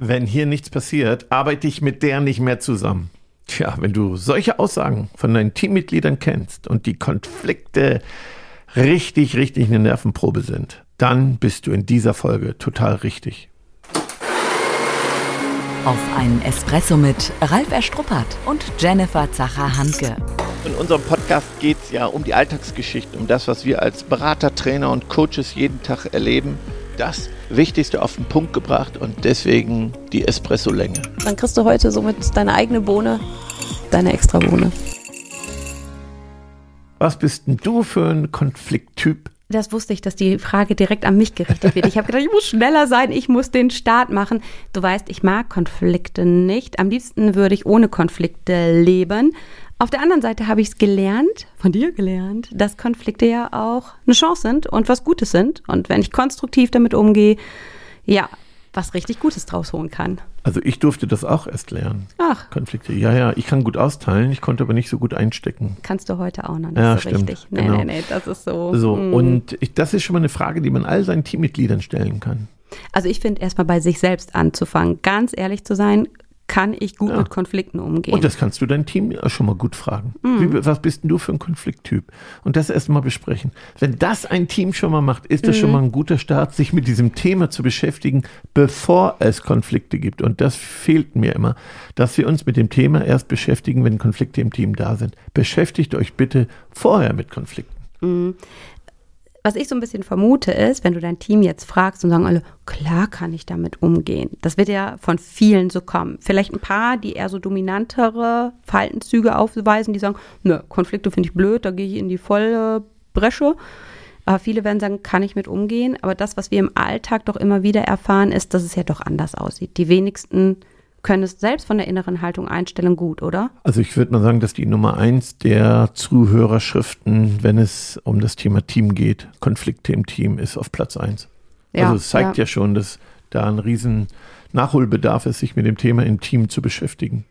wenn hier nichts passiert, arbeite ich mit der nicht mehr zusammen. Tja, wenn du solche Aussagen von deinen Teammitgliedern kennst und die Konflikte richtig, richtig eine Nervenprobe sind, dann bist du in dieser Folge total richtig. Auf einen Espresso mit Ralf Erstruppert und Jennifer Zacher-Hanke. In unserem Podcast geht es ja um die Alltagsgeschichten, um das, was wir als Berater, Trainer und Coaches jeden Tag erleben. Das Wichtigste auf den Punkt gebracht und deswegen die Espresso-Länge. Dann kriegst du heute somit deine eigene Bohne, deine extra Bohne. Was bist denn du für ein Konflikttyp? Das wusste ich, dass die Frage direkt an mich gerichtet wird. Ich habe gedacht, ich muss schneller sein, ich muss den Start machen. Du weißt, ich mag Konflikte nicht. Am liebsten würde ich ohne Konflikte leben. Auf der anderen Seite habe ich es gelernt, von dir gelernt, dass Konflikte ja auch eine Chance sind und was Gutes sind. Und wenn ich konstruktiv damit umgehe, ja, was richtig Gutes draus holen kann. Also ich durfte das auch erst lernen. Ach. Konflikte. Ja, ja, ich kann gut austeilen, ich konnte aber nicht so gut einstecken. Kannst du heute auch noch nicht ja, so stimmt, richtig. Nee, genau. nee, nee, das ist so. So, mm. und ich, das ist schon mal eine Frage, die man all seinen Teammitgliedern stellen kann. Also ich finde erstmal bei sich selbst anzufangen, ganz ehrlich zu sein, kann ich gut Ja. mit Konflikten umgehen. Und das kannst du dein Team schon mal gut fragen. Mhm. Wie, was bist denn du für ein Konflikttyp? Und das erst mal besprechen. Wenn das ein Team schon mal macht, ist das Mhm. schon mal ein guter Start, sich mit diesem Thema zu beschäftigen, bevor es Konflikte gibt. Und das fehlt mir immer, dass wir uns mit dem Thema erst beschäftigen, wenn Konflikte im Team da sind. Beschäftigt euch bitte vorher mit Konflikten. Was ich so ein bisschen vermute ist, wenn du dein Team jetzt fragst und sagen alle, klar kann ich damit umgehen. Das wird ja von vielen so kommen. Vielleicht ein paar, die eher so dominantere Verhaltenszüge aufweisen, die sagen, nö, Konflikte finde ich blöd, da gehe ich in die volle Bresche. Aber viele werden sagen, kann ich mit umgehen. Aber das, was wir im Alltag doch immer wieder erfahren, ist, dass es ja doch anders aussieht. Die wenigsten können es selbst von der inneren Haltung einstellen gut, oder? Also ich würde mal sagen, dass die Nummer eins der Zuhörerschriften, wenn es um das Thema Team geht, Konflikte im Team, ist auf Platz eins. Ja, also es zeigt ja. ja. schon, dass da ein riesen Nachholbedarf ist, sich mit dem Thema im Team zu beschäftigen.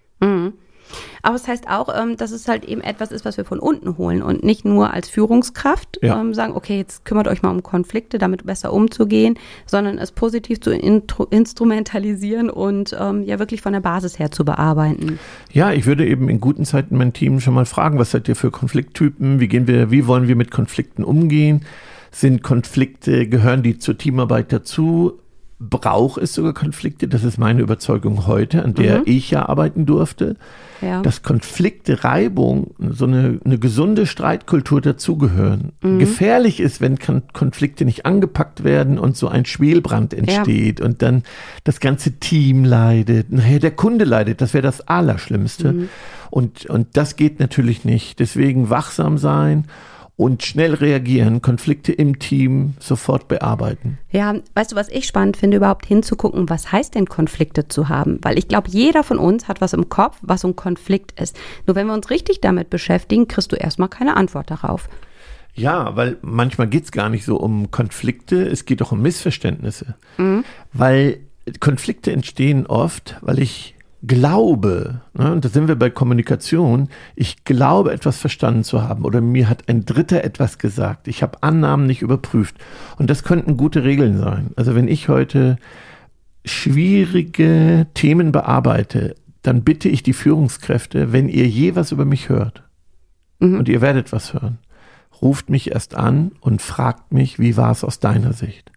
Aber es heißt auch, ähm, dass es halt eben etwas ist, was wir von unten holen und nicht nur als Führungskraft Ja. ähm, sagen, okay, jetzt kümmert euch mal um Konflikte, damit besser umzugehen, sondern es positiv zu intro- instrumentalisieren und ähm, ja wirklich von der Basis her zu bearbeiten. Ja, ich würde eben in guten Zeiten mein Team schon mal fragen, was seid ihr für Konflikttypen? Wie gehen wir, wie wollen wir mit Konflikten umgehen? Sind Konflikte, gehören die zur Teamarbeit dazu? Braucht es sogar Konflikte? Das ist meine Überzeugung heute, an der Mhm. ich ja arbeiten durfte. Ja. dass Konflikte, Reibung, so eine, eine gesunde Streitkultur dazugehören. Mhm. Gefährlich ist, wenn Kon Konflikte nicht angepackt werden und so ein Schwelbrand entsteht und dann das ganze Team leidet, nachher der Kunde leidet, das wäre das Allerschlimmste. Mhm. Und, und das geht natürlich nicht. Deswegen wachsam sein und schnell reagieren, Konflikte im Team sofort bearbeiten. Ja, weißt du, was ich spannend finde, überhaupt hinzugucken, was heißt denn Konflikte zu haben? Weil ich glaube, jeder von uns hat was im Kopf, was ein Konflikt ist. Nur wenn wir uns richtig damit beschäftigen, kriegst du erstmal keine Antwort darauf. Ja, weil manchmal geht es gar nicht so um Konflikte, es geht auch um Missverständnisse. Weil Konflikte entstehen oft, weil ich glaube, ne, und da sind wir bei Kommunikation, ich glaube etwas verstanden zu haben oder mir hat ein Dritter etwas gesagt. Ich habe Annahmen nicht überprüft. Und das könnten gute Regeln sein. Also wenn ich heute schwierige Themen bearbeite, dann bitte ich die Führungskräfte, wenn ihr je was über mich hört, und ihr werdet was hören, ruft mich erst an und fragt mich, wie war es aus deiner Sicht?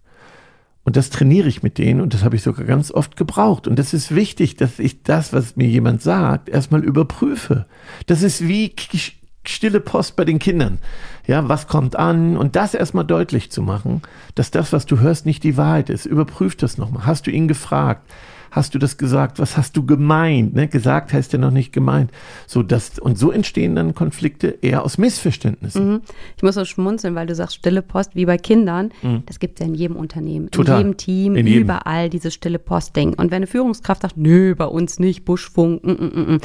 Und das trainiere ich mit denen und das habe ich sogar ganz oft gebraucht. Und das ist wichtig, dass ich das, was mir jemand sagt, erstmal überprüfe. Das ist wie stille Post bei den Kindern. Ja, was kommt an? Und das erstmal deutlich zu machen, dass das, was du hörst, nicht die Wahrheit ist. Überprüf das nochmal. Hast du ihn gefragt? Hast du das gesagt? Was hast du gemeint? Ne? Gesagt heißt ja noch nicht gemeint. So, das, und so entstehen dann Konflikte eher aus Missverständnissen. Mhm. Ich muss so schmunzeln, weil du sagst stille Post wie bei Kindern. Das gibt es ja in jedem Unternehmen, Mhm. Total. in jedem Team, In jedem. überall dieses stille Post-Ding. Und wenn eine Führungskraft sagt, nö, bei uns nicht, Buschfunk, mm, mm, mm, mm.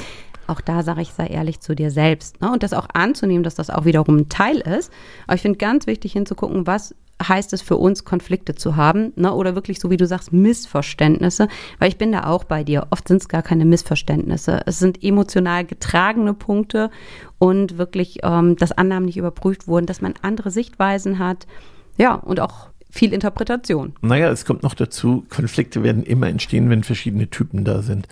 Auch da sage ich, sei ehrlich zu dir selbst. Ne? Und das auch anzunehmen, dass das auch wiederum ein Teil ist. Aber ich finde ganz wichtig hinzugucken, was heißt es für uns, Konflikte zu haben, ne? oder wirklich so wie du sagst, Missverständnisse, weil ich bin da auch bei dir. Oft sind es gar keine Missverständnisse. Es sind emotional getragene Punkte und wirklich, ähm, dass Annahmen nicht überprüft wurden, dass man andere Sichtweisen hat. Ja, und auch viel Interpretation. Naja, es kommt noch dazu, Konflikte werden immer entstehen, wenn verschiedene Typen da sind.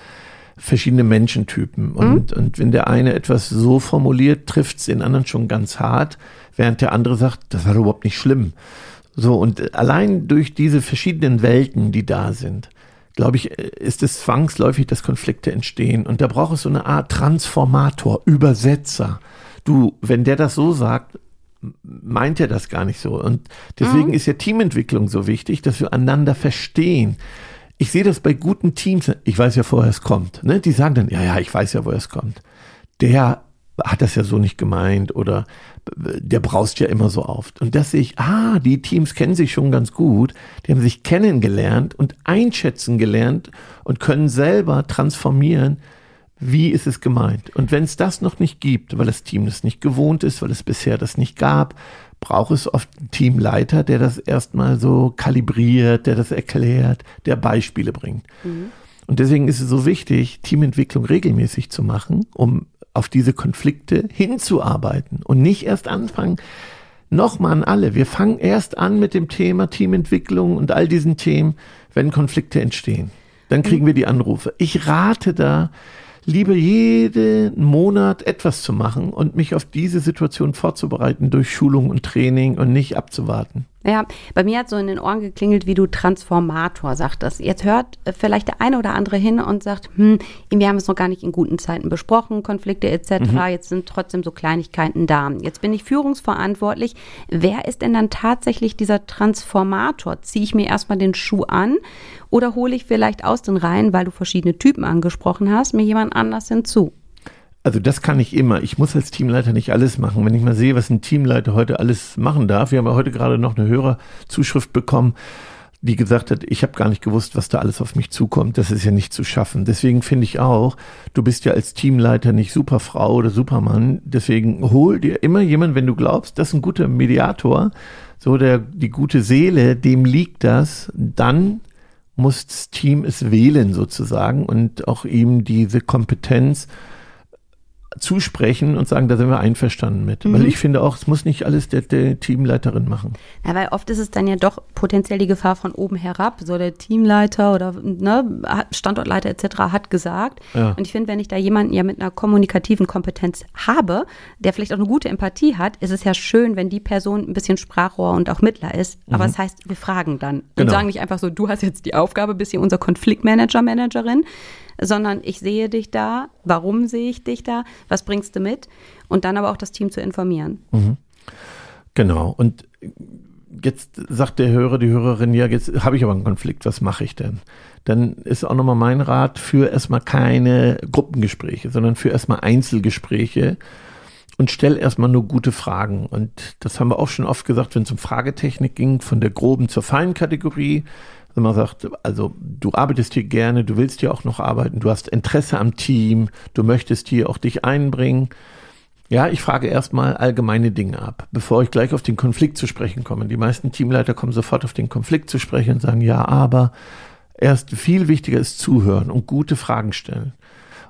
Verschiedene Menschentypen. Und, mhm. und wenn der eine etwas so formuliert, trifft es den anderen schon ganz hart, während der andere sagt, das war überhaupt nicht schlimm. So, und allein durch diese verschiedenen Welten, die da sind, glaube ich, ist es zwangsläufig, dass Konflikte entstehen. Und da braucht es so eine Art Transformator, Übersetzer. Du, wenn der das so sagt, meint er das gar nicht so. Und deswegen mhm. ist ja Teamentwicklung so wichtig, dass wir einander verstehen. Ich sehe das bei guten Teams. Ich weiß ja, woher es kommt. Ne? Die sagen dann, ja, ja, ich weiß ja, woher es kommt. Der hat das ja so nicht gemeint oder der braust ja immer so oft. Und das sehe ich, ah, die Teams kennen sich schon ganz gut, die haben sich kennengelernt und einschätzen gelernt und können selber transformieren, wie ist es gemeint. Und wenn es das noch nicht gibt, weil das Team das nicht gewohnt ist, weil es bisher das nicht gab, braucht es oft einen Teamleiter, der das erstmal so kalibriert, der das erklärt, der Beispiele bringt. Mhm. Und deswegen ist es so wichtig, Teamentwicklung regelmäßig zu machen, um auf diese Konflikte hinzuarbeiten und nicht erst anfangen, nochmal an alle. Wir fangen erst an mit dem Thema Teamentwicklung und all diesen Themen, wenn Konflikte entstehen. Dann kriegen wir die Anrufe. Ich rate da, lieber jeden Monat etwas zu machen und mich auf diese Situation vorzubereiten durch Schulung und Training und nicht abzuwarten. Ja, bei mir hat so in den Ohren geklingelt, wie du Transformator sagtest. Jetzt hört äh, vielleicht der eine oder andere hin und sagt, hm, wir haben es noch gar nicht in guten Zeiten besprochen, Konflikte etc. Mhm. Jetzt sind trotzdem so Kleinigkeiten da. Jetzt bin ich führungsverantwortlich. Wer ist denn dann tatsächlich dieser Transformator? Ziehe ich mir erstmal den Schuh an oder hole ich vielleicht aus den Reihen, weil du verschiedene Typen angesprochen hast, mir jemand anders hinzu? Also das kann ich immer. Ich muss als Teamleiter nicht alles machen. Wenn ich mal sehe, was ein Teamleiter heute alles machen darf. Wir haben ja heute gerade noch eine Hörerzuschrift bekommen, die gesagt hat, ich habe gar nicht gewusst, was da alles auf mich zukommt. Das ist ja nicht zu schaffen. Deswegen finde ich auch, du bist ja als Teamleiter nicht Superfrau oder Supermann. Deswegen hol dir immer jemanden, wenn du glaubst, das ist ein guter Mediator, so der die gute Seele, dem liegt das, dann muss das Team es wählen sozusagen und auch ihm diese Kompetenz zusprechen und sagen, da sind wir einverstanden mit. Mhm. Weil ich finde auch, es muss nicht alles der, der, Teamleiterin machen. Ja, weil oft ist es dann ja doch potenziell die Gefahr von oben herab. So der Teamleiter oder ne, Standortleiter etc. hat gesagt. Ja. Und ich finde, wenn ich da jemanden ja mit einer kommunikativen Kompetenz habe, der vielleicht auch eine gute Empathie hat, ist es ja schön, wenn die Person ein bisschen Sprachrohr und auch Mittler ist. Aber mhm. das heißt, wir fragen dann und genau. sagen nicht einfach so, du hast jetzt die Aufgabe, bist hier unser Konfliktmanager, Managerin, sondern ich sehe dich da, warum sehe ich dich da, was bringst du mit und dann aber auch das Team zu informieren. Mhm. Genau. Und jetzt sagt der Hörer, die Hörerin, ja, jetzt habe ich aber einen Konflikt, was mache ich denn? Dann ist auch nochmal mein Rat, für erstmal keine Gruppengespräche, sondern für erstmal Einzelgespräche und stell erstmal nur gute Fragen. Und das haben wir auch schon oft gesagt, wenn es um Fragetechnik ging, von der groben zur feinen Kategorie wenn man sagt, also du arbeitest hier gerne, du willst hier auch noch arbeiten, du hast Interesse am Team, du möchtest hier auch dich einbringen. Ja, ich frage erstmal allgemeine Dinge ab, bevor ich gleich auf den Konflikt zu sprechen komme. Die meisten Teamleiter kommen sofort auf den Konflikt zu sprechen und sagen, ja, aber erst viel wichtiger ist zuhören und gute Fragen stellen.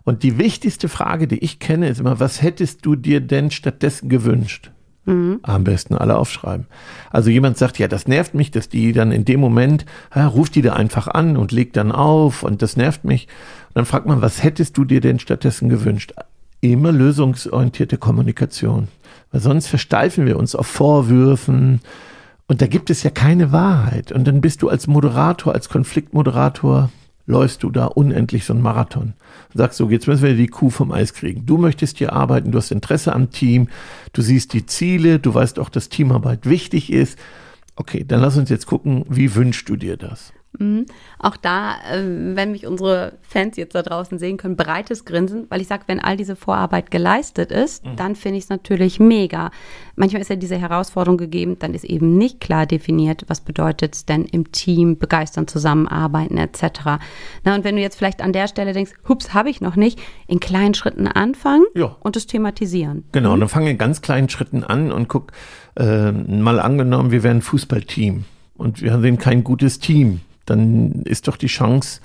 Und die wichtigste Frage, die ich kenne, ist immer, was hättest du dir denn stattdessen gewünscht? Mhm. Am besten alle aufschreiben. Also jemand sagt, ja, das nervt mich, dass die dann in dem Moment, ja, ruft die da einfach an und legt dann auf und das nervt mich. Und dann fragt man, was hättest du dir denn stattdessen gewünscht? Immer lösungsorientierte Kommunikation. Weil sonst versteifen wir uns auf Vorwürfen und da gibt es ja keine Wahrheit. Und dann bist du als Moderator, als Konfliktmoderator läufst du da unendlich so einen Marathon. Sagst so, jetzt müssen wir die Kuh vom Eis kriegen. Du möchtest hier arbeiten, du hast Interesse am Team, du siehst die Ziele, du weißt auch, dass Teamarbeit wichtig ist. Okay, dann lass uns jetzt gucken, wie wünschst du dir das? Mhm. Auch da, äh, wenn mich unsere Fans jetzt da draußen sehen können, breites Grinsen, weil ich sage, wenn all diese Vorarbeit geleistet ist, mhm. dann finde ich es natürlich mega. Manchmal ist ja diese Herausforderung gegeben, dann ist eben nicht klar definiert, was bedeutet es denn im Team begeistern, zusammenarbeiten etc. Na, und wenn du jetzt vielleicht an der Stelle denkst, hups, habe ich noch nicht, in kleinen Schritten anfangen ja. und es thematisieren. Genau, mhm. dann fange in ganz kleinen Schritten an und guck, äh, mal angenommen, wir wären ein Fußballteam und wir sind kein gutes Team dann ist doch die Chance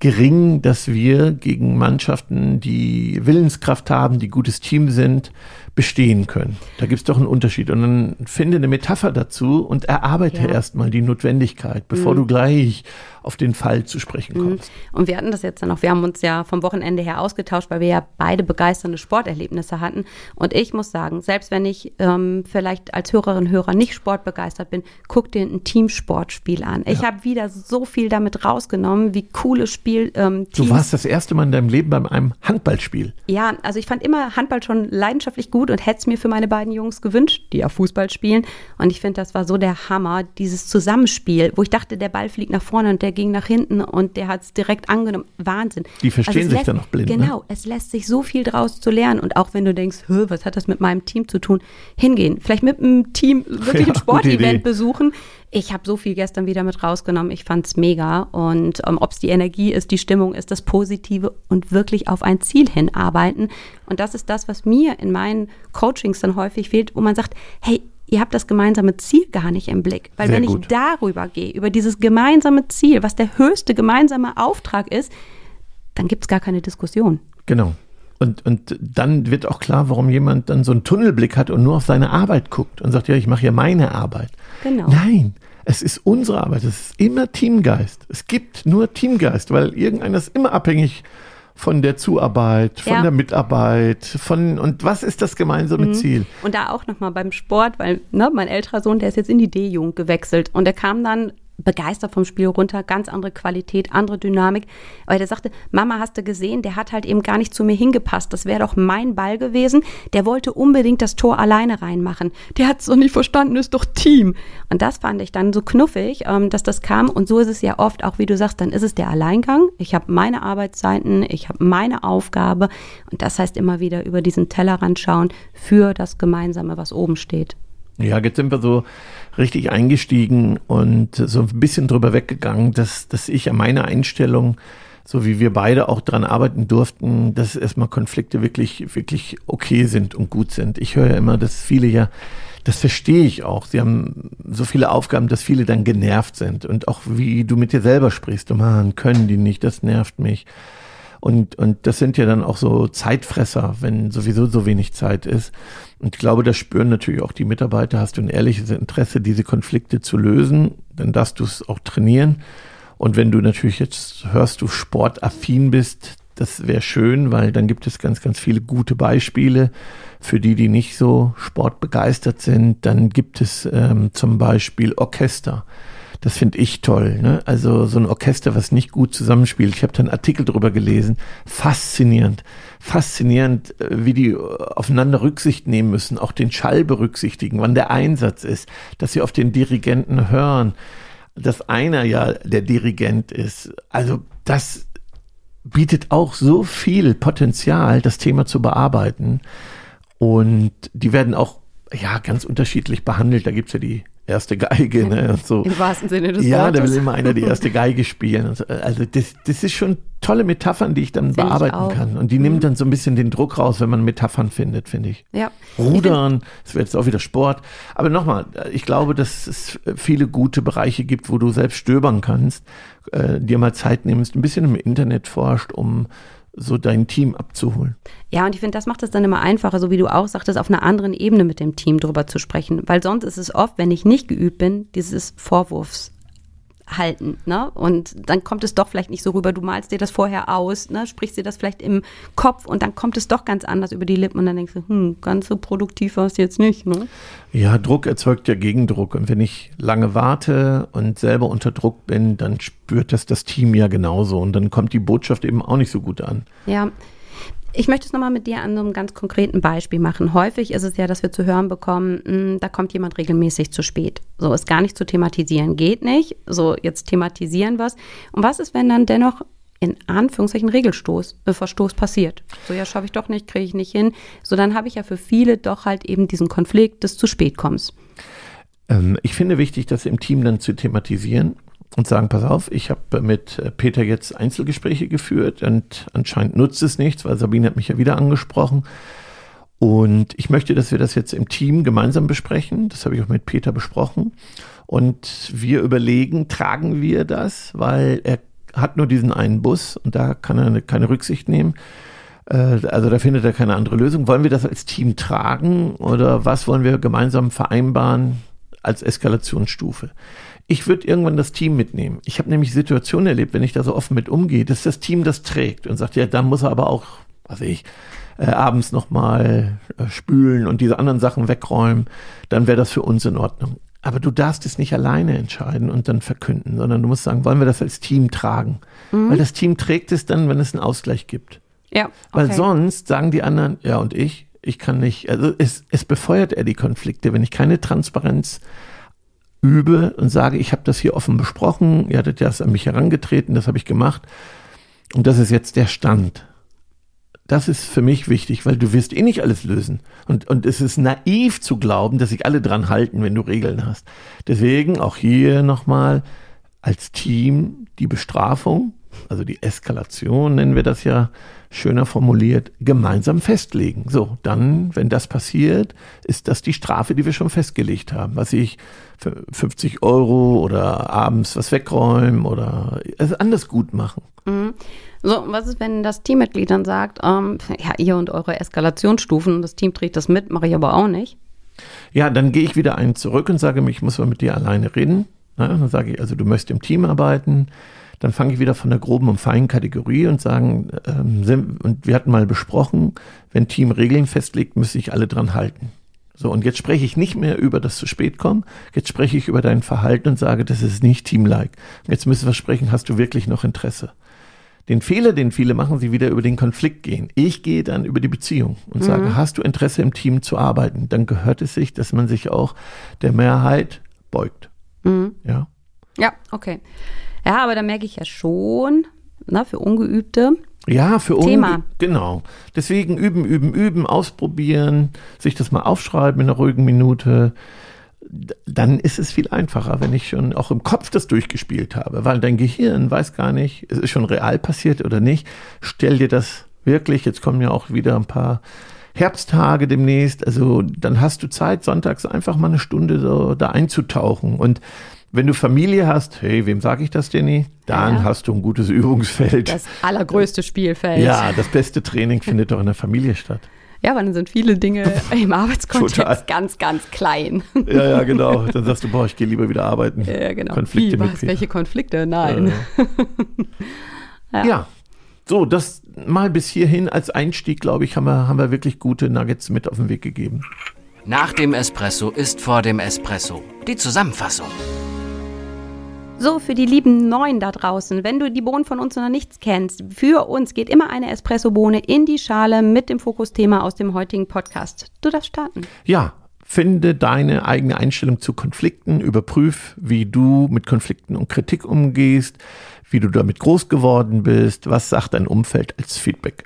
gering, dass wir gegen Mannschaften, die Willenskraft haben, die gutes Team sind, bestehen können. Da gibt es doch einen Unterschied. Und dann finde eine Metapher dazu und erarbeite ja. erstmal die Notwendigkeit, bevor mhm. du gleich auf den Fall zu sprechen mhm. kommst. Und wir hatten das jetzt dann auch, wir haben uns ja vom Wochenende her ausgetauscht, weil wir ja beide begeisternde Sporterlebnisse hatten. Und ich muss sagen, selbst wenn ich ähm, vielleicht als Hörerin, Hörer nicht sportbegeistert bin, guck dir ein Teamsportspiel an. Ich ja. habe wieder so viel damit rausgenommen, wie cooles Spiel. Ähm, du warst das erste Mal in deinem Leben bei einem Handballspiel. Ja, also ich fand immer Handball schon leidenschaftlich gut und hätte es mir für meine beiden Jungs gewünscht, die ja Fußball spielen. Und ich finde, das war so der Hammer, dieses Zusammenspiel, wo ich dachte, der Ball fliegt nach vorne und der ging nach hinten und der hat es direkt angenommen. Wahnsinn. Die verstehen also sich lässt, dann noch blind. Ne? Genau, ne? es lässt sich so viel draus zu lernen. Und auch wenn du denkst, was hat das mit meinem Team zu tun, hingehen. Vielleicht mit einem Team wirklich ja, ein Sportevent besuchen. Ich habe so viel gestern wieder mit rausgenommen. Ich fand es mega. Und ähm, ob es die Energie ist, die Stimmung ist, das Positive und wirklich auf ein Ziel hinarbeiten. Und das ist das, was mir in meinen Coachings dann häufig fehlt, wo man sagt, hey, ihr habt das gemeinsame Ziel gar nicht im Blick. Weil Sehr wenn gut. ich darüber gehe, über dieses gemeinsame Ziel, was der höchste gemeinsame Auftrag ist, dann gibt es gar keine Diskussion. Genau. Und, und dann wird auch klar, warum jemand dann so einen Tunnelblick hat und nur auf seine Arbeit guckt und sagt, ja, ich mache hier meine Arbeit. Genau. Nein, es ist unsere Arbeit, es ist immer Teamgeist. Es gibt nur Teamgeist, weil irgendeiner ist immer abhängig von der Zuarbeit, von ja. der Mitarbeit, von und was ist das gemeinsame mhm. Ziel? Und da auch nochmal beim Sport, weil ne, mein älterer Sohn, der ist jetzt in die D-Jugend gewechselt und der kam dann begeistert vom Spiel runter, ganz andere Qualität, andere Dynamik. Weil der sagte, Mama, hast du gesehen, der hat halt eben gar nicht zu mir hingepasst. Das wäre doch mein Ball gewesen. Der wollte unbedingt das Tor alleine reinmachen. Der hat es doch nicht verstanden, ist doch Team. Und das fand ich dann so knuffig, ähm, dass das kam. Und so ist es ja oft, auch wie du sagst, dann ist es der Alleingang. Ich habe meine Arbeitszeiten, ich habe meine Aufgabe. Und das heißt immer wieder über diesen Tellerrand schauen für das Gemeinsame, was oben steht. Ja, jetzt sind wir so richtig eingestiegen und so ein bisschen drüber weggegangen, dass, dass ich an meiner Einstellung, so wie wir beide auch dran arbeiten durften, dass erstmal Konflikte wirklich, wirklich okay sind und gut sind. Ich höre ja immer, dass viele ja, das verstehe ich auch. Sie haben so viele Aufgaben, dass viele dann genervt sind. Und auch wie du mit dir selber sprichst, oh man, können die nicht, das nervt mich. Und, und das sind ja dann auch so Zeitfresser, wenn sowieso so wenig Zeit ist. Und ich glaube, das spüren natürlich auch die Mitarbeiter. Hast du ein ehrliches Interesse, diese Konflikte zu lösen, dann darfst du es auch trainieren. Und wenn du natürlich jetzt hörst, du sportaffin bist, das wäre schön, weil dann gibt es ganz, ganz viele gute Beispiele. Für die, die nicht so sportbegeistert sind, dann gibt es ähm, zum Beispiel Orchester. Das finde ich toll. Ne? Also so ein Orchester, was nicht gut zusammenspielt. Ich habe da einen Artikel drüber gelesen. Faszinierend. Faszinierend, äh, wie die äh, aufeinander Rücksicht nehmen müssen, auch den Schall berücksichtigen, wann der Einsatz ist, dass sie auf den Dirigenten hören, dass einer ja der Dirigent ist. Also das bietet auch so viel Potenzial, das Thema zu bearbeiten. Und die werden auch ja ganz unterschiedlich behandelt. Da gibt's ja die erste Geige. Ne? Und so. Im wahrsten Sinne des ja, Wortes. Ja, da will immer einer die erste Geige spielen. So. Also das, das ist schon tolle Metaphern, die ich dann Find bearbeiten ich kann. Und die mhm. nimmt dann so ein bisschen den Druck raus, wenn man Metaphern findet, finde ich. Ja. Rudern, das wird jetzt auch wieder Sport. Aber nochmal, ich glaube, dass es viele gute Bereiche gibt, wo du selbst stöbern kannst, äh, dir mal Zeit nimmst, ein bisschen im Internet forscht, um so dein Team abzuholen. Ja, und ich finde, das macht es dann immer einfacher, so wie du auch sagtest, auf einer anderen Ebene mit dem Team drüber zu sprechen. Weil sonst ist es oft, wenn ich nicht geübt bin, dieses Vorwurfs halten. Ne? Und dann kommt es doch vielleicht nicht so rüber. Du malst dir das vorher aus, ne? sprichst dir das vielleicht im Kopf und dann kommt es doch ganz anders über die Lippen und dann denkst du, hm, ganz so produktiv war es jetzt nicht. Ne? Ja, Druck erzeugt ja Gegendruck. Und wenn ich lange warte und selber unter Druck bin, dann spürt das das Team ja genauso. Und dann kommt die Botschaft eben auch nicht so gut an. Ja, ich möchte es nochmal mit dir an einem ganz konkreten Beispiel machen. Häufig ist es ja, dass wir zu hören bekommen, hm, da kommt jemand regelmäßig zu spät. So ist gar nicht zu thematisieren, geht nicht. So, jetzt thematisieren wir es. Und was ist, wenn dann dennoch in Anführungszeichen Regelstoß, äh, Verstoß passiert? So, ja, schaffe ich doch nicht, kriege ich nicht hin. So, dann habe ich ja für viele doch halt eben diesen Konflikt des zu spät kommens. Ähm, ich finde wichtig, das im Team dann zu thematisieren und sagen, pass auf, ich habe mit äh, Peter jetzt Einzelgespräche geführt und anscheinend nutzt es nichts, weil Sabine hat mich ja wieder angesprochen. Und ich möchte, dass wir das jetzt im Team gemeinsam besprechen. Das habe ich auch mit Peter besprochen. Und wir überlegen, tragen wir das, weil er hat nur diesen einen Bus und da kann er keine Rücksicht nehmen. Äh, also da findet er keine andere Lösung. Wollen wir das als Team tragen oder was wollen wir gemeinsam vereinbaren als Eskalationsstufe? Ich würde irgendwann das Team mitnehmen. Ich habe nämlich Situationen erlebt, wenn ich da so offen mit umgehe, dass das Team das trägt und sagt, ja, dann muss er aber auch, was weiß ich, äh, abends nochmal äh, spülen und diese anderen Sachen wegräumen, dann wäre das für uns in Ordnung. Aber du darfst es nicht alleine entscheiden und dann verkünden, sondern du musst sagen, wollen wir das als Team tragen? Mhm. Weil das Team trägt es dann, wenn es einen Ausgleich gibt. Ja. Okay. Weil sonst sagen die anderen, ja und ich, ich kann nicht, also es, es befeuert er die Konflikte, wenn ich keine Transparenz übe und sage, ich habe das hier offen besprochen, ihr hattet das an mich herangetreten, das habe ich gemacht und das ist jetzt der Stand das ist für mich wichtig, weil du wirst eh nicht alles lösen. Und, und es ist naiv zu glauben, dass sich alle dran halten, wenn du Regeln hast. Deswegen auch hier nochmal als Team die Bestrafung, also die Eskalation nennen wir das ja schöner formuliert, gemeinsam festlegen. So, dann, wenn das passiert, ist das die Strafe, die wir schon festgelegt haben. Was ich für 50 Euro oder abends was wegräumen oder es anders gut machen. Mhm. So, was ist, wenn das Teammitglied dann sagt, ähm, ja, ihr und eure Eskalationsstufen, das Team trägt das mit, mache ich aber auch nicht? Ja, dann gehe ich wieder einen zurück und sage, ich muss mal mit dir alleine reden. Ja, dann sage ich, also du möchtest im Team arbeiten. Dann fange ich wieder von der groben und feinen Kategorie und sagen, ähm, und wir hatten mal besprochen, wenn Team Regeln festlegt, müssen sich alle dran halten. So, und jetzt spreche ich nicht mehr über das zu spät kommen, jetzt spreche ich über dein Verhalten und sage, das ist nicht teamlike. Jetzt müssen wir sprechen, hast du wirklich noch Interesse? Den Fehler, den viele machen, sie wieder über den Konflikt gehen. Ich gehe dann über die Beziehung und mhm. sage, hast du Interesse im Team zu arbeiten? Dann gehört es sich, dass man sich auch der Mehrheit beugt. Mhm. Ja. Ja, okay. Ja, aber da merke ich ja schon, na, für Ungeübte. Ja, für Thema. Genau. Deswegen üben, üben, üben, ausprobieren, sich das mal aufschreiben in einer ruhigen Minute dann ist es viel einfacher, wenn ich schon auch im Kopf das durchgespielt habe, weil dein Gehirn weiß gar nicht, es ist schon real passiert oder nicht. Stell dir das wirklich, jetzt kommen ja auch wieder ein paar Herbsttage demnächst, also dann hast du Zeit, sonntags einfach mal eine Stunde so da einzutauchen und wenn du Familie hast, hey, wem sage ich das denn nicht? Dann ja. hast du ein gutes Übungsfeld. Das allergrößte Spielfeld. Ja, das beste Training findet doch in der Familie statt. Ja, aber dann sind viele Dinge im Arbeitskontext Total. ganz, ganz klein. Ja, ja, genau. Dann sagst du, boah, ich gehe lieber wieder arbeiten. Ja, genau. Konflikte Wie, was? Welche Konflikte? Nein. Ja. ja. ja. So, das mal bis hierhin als Einstieg, glaube ich, haben wir, haben wir wirklich gute Nuggets mit auf den Weg gegeben. Nach dem Espresso ist vor dem Espresso. Die Zusammenfassung. So, für die lieben Neuen da draußen, wenn du die Bohnen von uns noch nichts kennst, für uns geht immer eine Espresso-Bohne in die Schale mit dem Fokusthema aus dem heutigen Podcast. Du darfst starten. Ja, finde deine eigene Einstellung zu Konflikten, überprüf, wie du mit Konflikten und Kritik umgehst, wie du damit groß geworden bist, was sagt dein Umfeld als Feedback.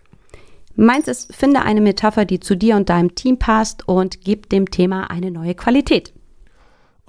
Meins ist, finde eine Metapher, die zu dir und deinem Team passt und gib dem Thema eine neue Qualität.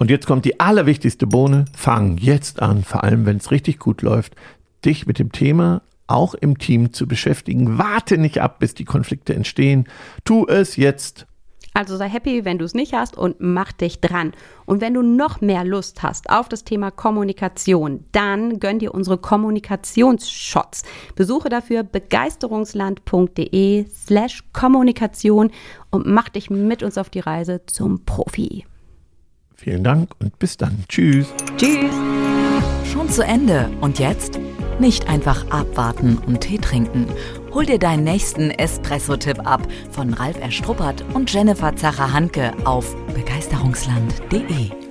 Und jetzt kommt die allerwichtigste Bohne. Fang jetzt an, vor allem wenn es richtig gut läuft, dich mit dem Thema auch im Team zu beschäftigen. Warte nicht ab, bis die Konflikte entstehen. Tu es jetzt. Also sei happy, wenn du es nicht hast und mach dich dran. Und wenn du noch mehr Lust hast auf das Thema Kommunikation, dann gönn dir unsere Kommunikationsshots. Besuche dafür begeisterungsland.de slash Kommunikation und mach dich mit uns auf die Reise zum Profi. Vielen Dank und bis dann. Tschüss. Tschüss. Schon zu Ende. Und jetzt? Nicht einfach abwarten und Tee trinken. Hol dir deinen nächsten Espresso-Tipp ab von Ralf Erstruppert und Jennifer Zacher-Hanke auf begeisterungsland.de.